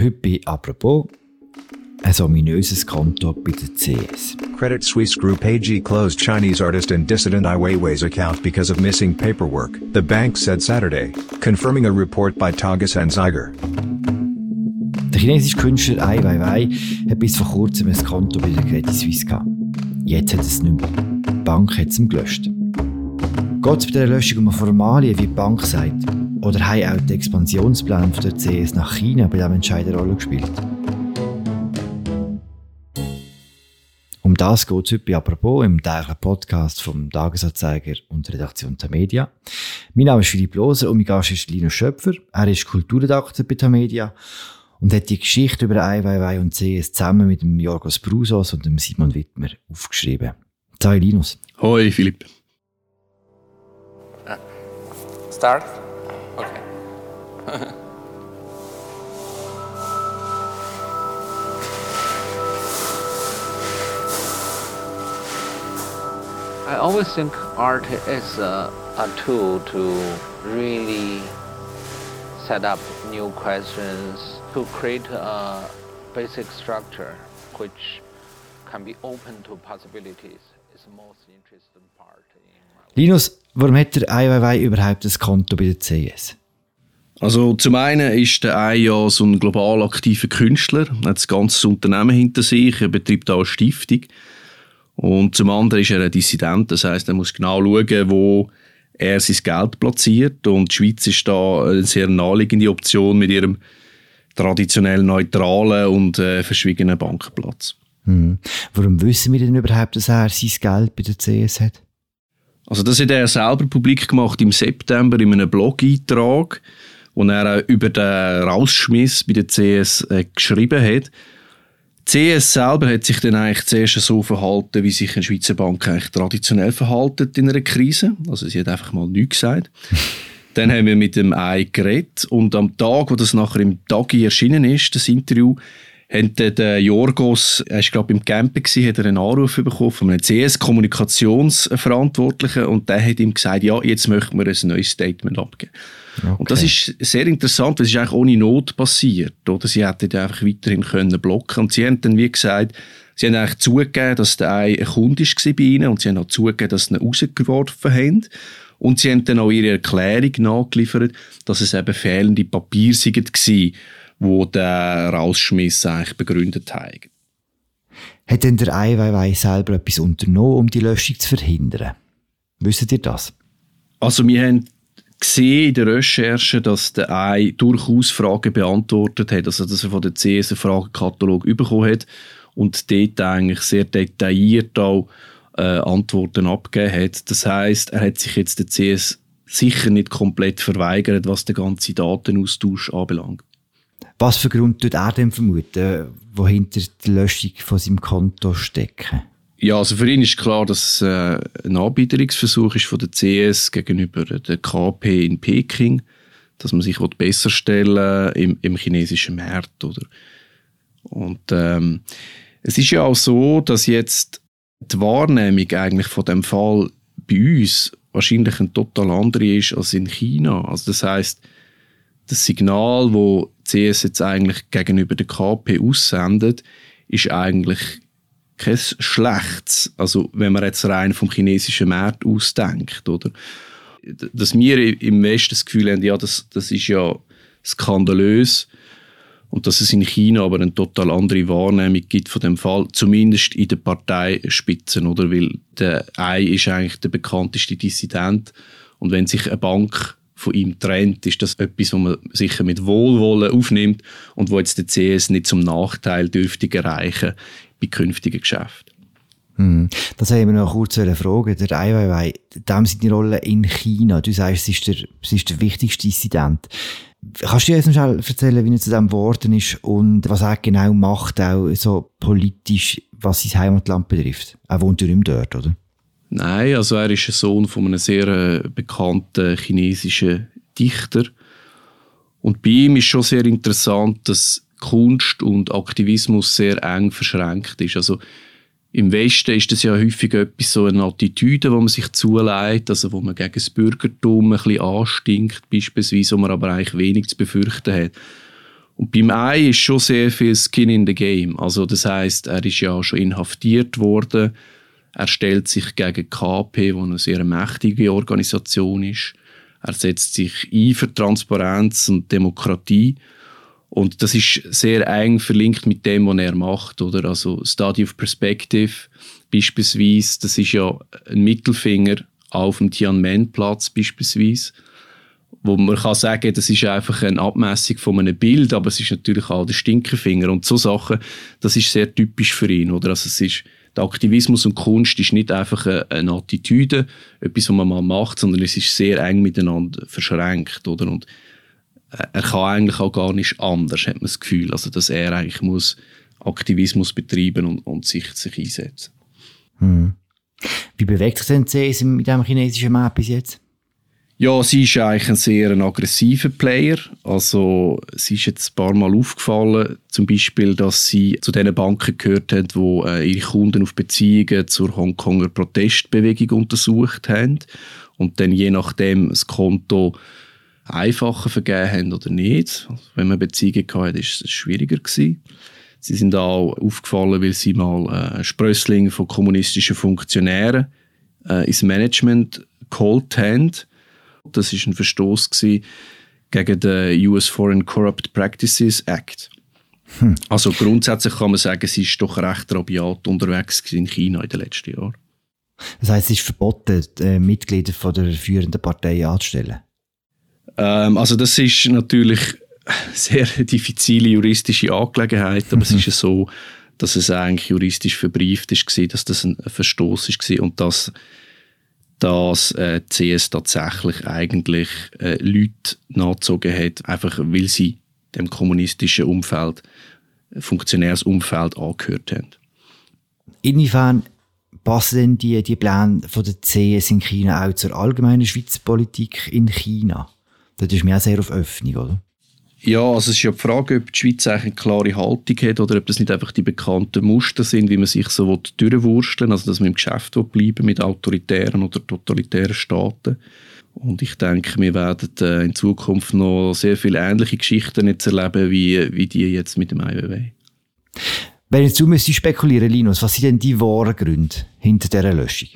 Heute bei «Apropos» ein ominöses Konto bei der CS. Credit Suisse Group AG closed Chinese artist and dissident Ai Weiwei's account because of missing paperwork, the bank said Saturday, confirming a report by Tages Anzeiger. Der chinesische Künstler Ai Weiwei hat bis vor kurzem ein Konto bei der Credit Suisse gehabt. Jetzt hat es nicht mehr. Die Bank hat es ihm gelöscht. Geht es bei der Löschung um eine Formalie, wie die Bank sagt? Oder haben auch die Expansionspläne der CS nach China bei diesem Entscheid eine Rolle gespielt? Um das geht es heute bei «Apropos» im täglichen Podcast vom Tagesanzeiger und Redaktion Tamedia. Mein Name ist Philipp Loser und mein Gast ist Linus Schöpfer. Er ist Kulturredakteur bei Tamedia und hat die Geschichte über Weiwei und CS zusammen mit dem Jorgos Brusos und dem Simon Wittmer aufgeschrieben. Hi Linus. Hoi Philipp. Start? I always think art is a, a tool to really set up new questions, to create a basic structure which can be open to possibilities. Is the most interesting part. Linus, warum hat der Weiwei überhaupt ein Konto bei der CS? Also zum einen ist der Ai ja so ein global aktiver Künstler, er hat das ganze Unternehmen hinter sich, er betreibt auch eine Stiftung. Und zum anderen ist er ein Dissident, das heißt, er muss genau schauen, wo er sein Geld platziert. Und die Schweiz ist da eine sehr naheliegende Option mit ihrem traditionell neutralen und äh, verschwiegenen Bankenplatz. Hm. Warum wissen wir denn überhaupt, dass er sein Geld bei der CS hat? Also das hat er selber publik gemacht im September in einem Blog-Eintrag, wo er über den Rausschmiss bei der CS äh, geschrieben hat. Die CS selber hat sich dann eigentlich zuerst so verhalten, wie sich eine Schweizer Bank eigentlich traditionell verhalten in einer Krise. Also sie hat einfach mal nichts gesagt. dann haben wir mit dem AI geredet und am Tag, wo das nachher im Tagi erschienen ist, das Interview, hat der Jorgos, er war glaube im Camper, gewesen, hat er einen Anruf bekommen von einem CS-Kommunikationsverantwortlichen und der hat ihm gesagt, ja, jetzt möchten wir ein neues Statement abgeben. Okay. Und das ist sehr interessant, weil es ist eigentlich ohne Not passiert. Oder? Sie hätten einfach weiterhin können blocken Und sie haben dann, wie gesagt, sie haben eigentlich zugegeben, dass der ein Kunde war bei ihnen und sie haben auch zugegeben, dass sie ihn rausgeworfen haben. Und sie haben dann auch ihre Erklärung nachgeliefert, dass es eben fehlende Papiere waren, wo der Rausschmiss eigentlich begründet haben. Hat denn der Ai Weiwei selber etwas unternommen, um die Löschung zu verhindern? Wisst ihr das? Also wir haben gesehen in der Recherche, dass der AI durchaus Fragen beantwortet hat, also dass er von der CS einen Fragenkatalog bekommen hat und dort eigentlich sehr detailliert auch äh, Antworten abgegeben hat. Das heißt, er hat sich jetzt der CS sicher nicht komplett verweigert, was den ganzen Datenaustausch anbelangt. Was für Grund tut er denn vermuten, wo hinter der Löschung von seinem Konto stecken? Ja, also für ihn ist klar, dass es äh, ein Anbieterungsversuch ist von der CS gegenüber der KP in Peking, dass man sich besser stellen im, im chinesischen Markt, oder? Und ähm, es ist ja auch so, dass jetzt die Wahrnehmung eigentlich von dem Fall bei uns wahrscheinlich eine total andere ist als in China. Also das heißt, das Signal, wo CS jetzt eigentlich gegenüber der KP aussendet, ist eigentlich kein schlechtes. Also, wenn man jetzt rein vom chinesischen Markt ausdenkt, oder? Dass wir im Westen das Gefühl haben, ja, das, das ist ja skandalös und dass es in China aber eine total andere Wahrnehmung gibt von dem Fall, zumindest in den Parteispitzen, oder? Weil der Ei ist eigentlich der bekannteste Dissident und wenn sich eine Bank von ihm trennt, ist das etwas, was man sicher mit Wohlwollen aufnimmt und wo jetzt der CS nicht zum Nachteil dürfte erreichen bei künftigen Geschäften. Hm. Das haben wir noch kurz eine Frage. Der Ai Weiwei, dem seine Rolle in China. Du sagst, es ist der, es ist der wichtigste Dissident. Kannst du uns noch erzählen, wie er zu dem geworden ist und was er genau macht, auch so politisch, was sein Heimatland betrifft? Er wohnt ja nicht mehr dort, oder? Nein, also er ist ein Sohn von einem sehr äh, bekannten chinesischen Dichter. Und bei ihm ist schon sehr interessant, dass Kunst und Aktivismus sehr eng verschränkt ist. Also im Westen ist das ja häufig etwas so eine Attitüde, wo man sich zuleitet, also wo man gegen das Bürgertum ein bisschen anstinkt, beispielsweise, wo man aber eigentlich wenig zu befürchten hat. Und beim Ei ist schon sehr viel Skin in the Game. Also das heißt, er ist ja schon inhaftiert worden. Er stellt sich gegen KP, wo eine sehr mächtige Organisation ist. Er setzt sich ein für Transparenz und Demokratie. Und das ist sehr eng verlinkt mit dem, was er macht, oder? Also Study of Perspective beispielsweise, das ist ja ein Mittelfinger auf dem Tiananmen-Platz beispielsweise, wo man kann sagen, das ist einfach eine Abmessung von einem Bild, aber es ist natürlich auch der Stinkefinger und so Sachen, das ist sehr typisch für ihn, oder? Also es ist der Aktivismus und Kunst ist nicht einfach eine, Attitüde, etwas, was man mal macht, sondern es ist sehr eng miteinander verschränkt, oder? Und er kann eigentlich auch gar nicht anders, hat man das Gefühl. Also, dass er eigentlich muss Aktivismus betreiben und, und sich, sich einsetzen. Hm. Wie bewegt sich denn CS mit dem chinesischen Markt bis jetzt? Ja, sie ist eigentlich ein sehr aggressiver Player. Also, sie ist jetzt ein paar Mal aufgefallen, zum Beispiel, dass sie zu den Banken gehört hat, die äh, ihre Kunden auf Beziehungen zur Hongkonger Protestbewegung untersucht haben und dann je nachdem das Konto einfacher vergeben haben oder nicht. Wenn man Beziehungen hatte, ist es schwieriger gewesen. Sie sind auch aufgefallen, weil sie mal äh, Sprössling von kommunistischen Funktionären äh, ins Management geholt haben. Das ist ein Verstoß gegen den US Foreign Corrupt Practices Act. Hm. Also grundsätzlich kann man sagen, sie ist doch recht rabiat unterwegs in China in den letzten Jahren. Das heißt, es ist verboten, äh, Mitglieder von der führenden Partei anzustellen? Ähm, also das ist natürlich eine sehr diffizile juristische Angelegenheit, aber mhm. es ist ja so, dass es eigentlich juristisch verbrieft ist, dass das ein Verstoß ist und dass dass äh, CS tatsächlich eigentlich äh, Leute nachgezogen hat, einfach weil sie dem kommunistischen Umfeld, Funktionärsumfeld angehört haben. Inwiefern passen denn die, die Pläne von der CS in China auch zur allgemeinen Schweizer Politik in China? Das ist mehr sehr auf Öffnung, oder? Ja, also es ist ja die Frage, ob die Schweiz eigentlich eine klare Haltung hat oder ob das nicht einfach die bekannten Muster sind, wie man sich so durchwursteln also dass man im Geschäft bleiben mit autoritären oder totalitären Staaten. Und ich denke, wir werden äh, in Zukunft noch sehr viele ähnliche Geschichten jetzt erleben, wie, wie die jetzt mit dem IWW. Wenn jetzt du müsstest spekulieren, Linus, was sind denn die wahren Gründe hinter dieser Löschung?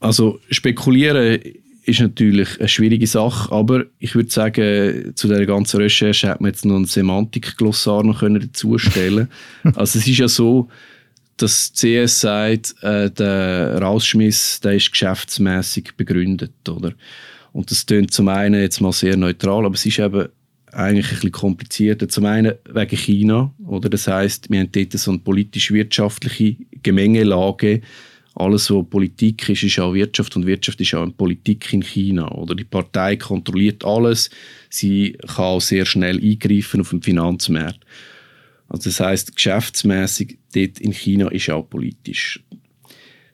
Also spekulieren ist natürlich eine schwierige Sache, aber ich würde sagen, zu dieser ganzen Recherche hätte man jetzt noch ein Semantik-Glossar noch stellen Also es ist ja so, dass CS sagt, äh, der Rausschmiss, der ist geschäftsmäßig begründet, oder? Und das klingt zum einen jetzt mal sehr neutral, aber es ist eben eigentlich ein bisschen komplizierter. Zum einen wegen China, oder? Das heißt, wir haben dort so eine politisch-wirtschaftliche Gemengelage, alles, was Politik ist, ist auch Wirtschaft und Wirtschaft ist auch Politik in China. Oder die Partei kontrolliert alles. Sie kann auch sehr schnell eingreifen auf den Finanzmarkt. Also das heißt, geschäftsmäßig dort in China ist auch politisch.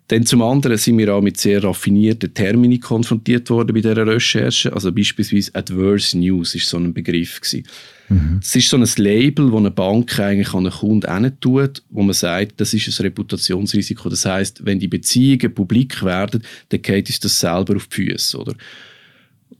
Dann zum anderen sind wir auch mit sehr raffinierten Termini konfrontiert worden bei dieser Recherche. Also beispielsweise Adverse News ist so ein Begriff gewesen. Mhm. Es ist so ein Label, das eine Bank eigentlich an einen Kunden tut, wo man sagt, das ist ein Reputationsrisiko. Das heißt, wenn die Beziehungen publik werden, dann geht uns das selber auf die Füße, oder?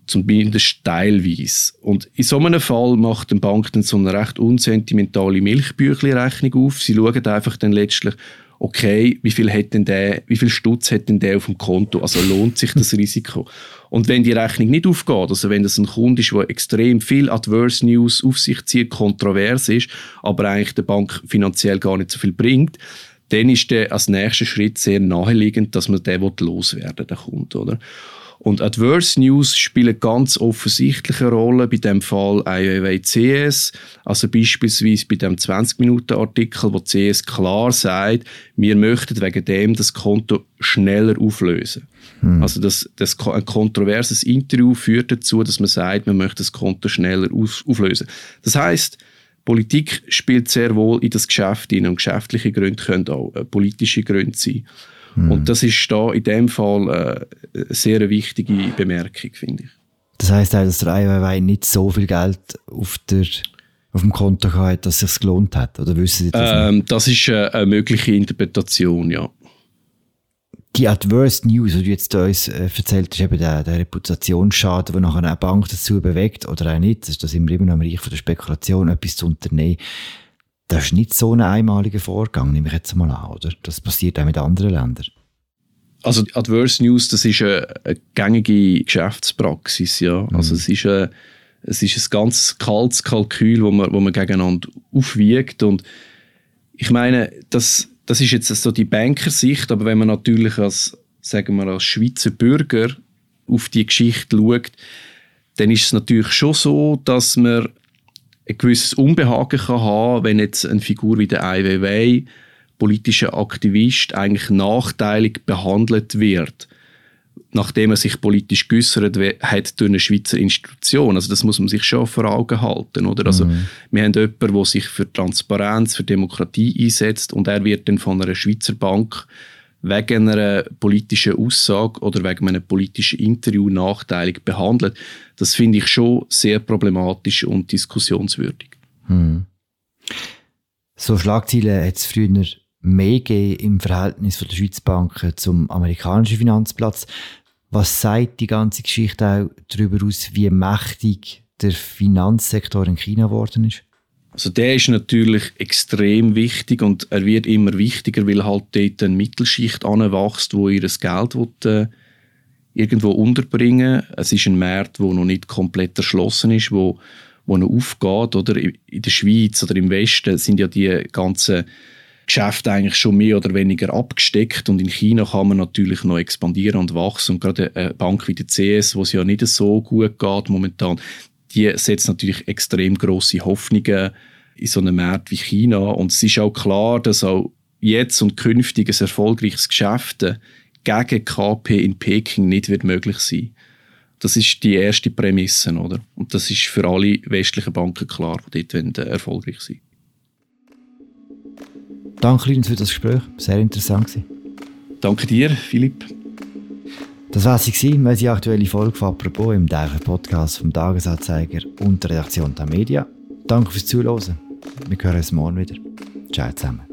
Zumindest teilweise. Und in so einem Fall macht eine Bank dann so eine recht unsentimentale Milchbüchli-Rechnung auf. Sie schauen einfach dann letztlich, okay, wie viel hat denn der, wie viel Stutz hat denn der auf dem Konto? Also lohnt sich das Risiko? Und wenn die Rechnung nicht aufgeht, also wenn das ein Kunde ist, der extrem viel Adverse News auf sich zieht, kontrovers ist, aber eigentlich der Bank finanziell gar nicht so viel bringt, dann ist der als nächster Schritt sehr naheliegend, dass man den loswerden der Kunde, oder? Und Adverse News spielen ganz offensichtliche Rolle, bei dem Fall IOW CS, also beispielsweise bei dem 20-Minuten-Artikel, wo CS klar sagt, wir möchten wegen dem das Konto schneller auflösen. Hm. Also das, das, ein kontroverses Interview führt dazu, dass man sagt, man möchte das Konto schneller auf, auflösen. Das heißt, Politik spielt sehr wohl in das Geschäft hinein und geschäftliche Gründe können auch äh, politische Gründe sein. Mhm. Und das ist da in dem Fall äh, eine sehr wichtige Bemerkung, finde ich. Das heißt auch, dass der IWW nicht so viel Geld auf der auf dem Konto hat, dass es sich gelohnt hat? Oder wissen Sie das ähm, Das ist eine, eine mögliche Interpretation, ja. die Adverse News, die du jetzt uns äh, erzählt hast, eben der, der Reputationsschaden, der nachher eine Bank dazu bewegt oder auch nicht, das ist das immer noch im Bereich von der Spekulation, etwas zu unternehmen. Das ist nicht so ein einmaliger Vorgang, nehme ich jetzt mal an, oder? Das passiert auch mit anderen Ländern. Also Adverse News, das ist eine, eine gängige Geschäftspraxis, ja. Mhm. Also es ist, ein, es ist ein ganz kaltes Kalkül, wo man, wo man gegeneinander aufwiegt und ich meine, das, das ist jetzt so die Bankersicht, aber wenn man natürlich als, sagen wir, als Schweizer Bürger auf die Geschichte schaut, dann ist es natürlich schon so, dass man ein gewisses Unbehagen kann haben, wenn jetzt eine Figur wie der Ai Weiwei politischer Aktivist eigentlich nachteilig behandelt wird, nachdem er sich politisch geäußert hat durch eine Schweizer Institution. Also das muss man sich schon vor Augen halten, oder? Also mhm. wir haben jemanden, der sich für Transparenz, für Demokratie einsetzt und er wird dann von einer Schweizer Bank wegen einer politischen Aussage oder wegen einem politischen Interview nachteilig behandelt. Das finde ich schon sehr problematisch und diskussionswürdig. Mhm. So Schlagzeilen hat es früher mehr geben im Verhältnis von der Schweizer Banken zum amerikanischen Finanzplatz. Was sagt die ganze Geschichte auch darüber aus, wie mächtig der Finanzsektor in China geworden ist? Also der ist natürlich extrem wichtig und er wird immer wichtiger, weil halt dort eine Mittelschicht anwächst, wo ihr das Geld will, äh, irgendwo unterbringen. Es ist ein Markt, wo noch nicht komplett erschlossen ist, wo, wo noch aufgeht. Oder in der Schweiz oder im Westen sind ja die ganzen Geschäft eigentlich schon mehr oder weniger abgesteckt und in China kann man natürlich noch expandieren und wachsen und gerade eine Bank wie die CS, wo es ja nicht so gut geht momentan, die setzt natürlich extrem große Hoffnungen in so einem Markt wie China und es ist auch klar, dass auch jetzt und künftig ein erfolgreiches Geschäft gegen KP in Peking nicht wird möglich sein. Das ist die erste Prämisse, oder? Und das ist für alle westlichen Banken klar, die dort erfolgreich sein Danke, Linus, für das Gespräch. Sehr interessant. Danke dir, Philipp. Das war sie, unsere aktuelle Folge von «Apropos» im täglichen Podcast vom Tagesanzeiger und der Redaktion der Media. Danke fürs Zuhören. Wir hören uns morgen wieder. Ciao zusammen.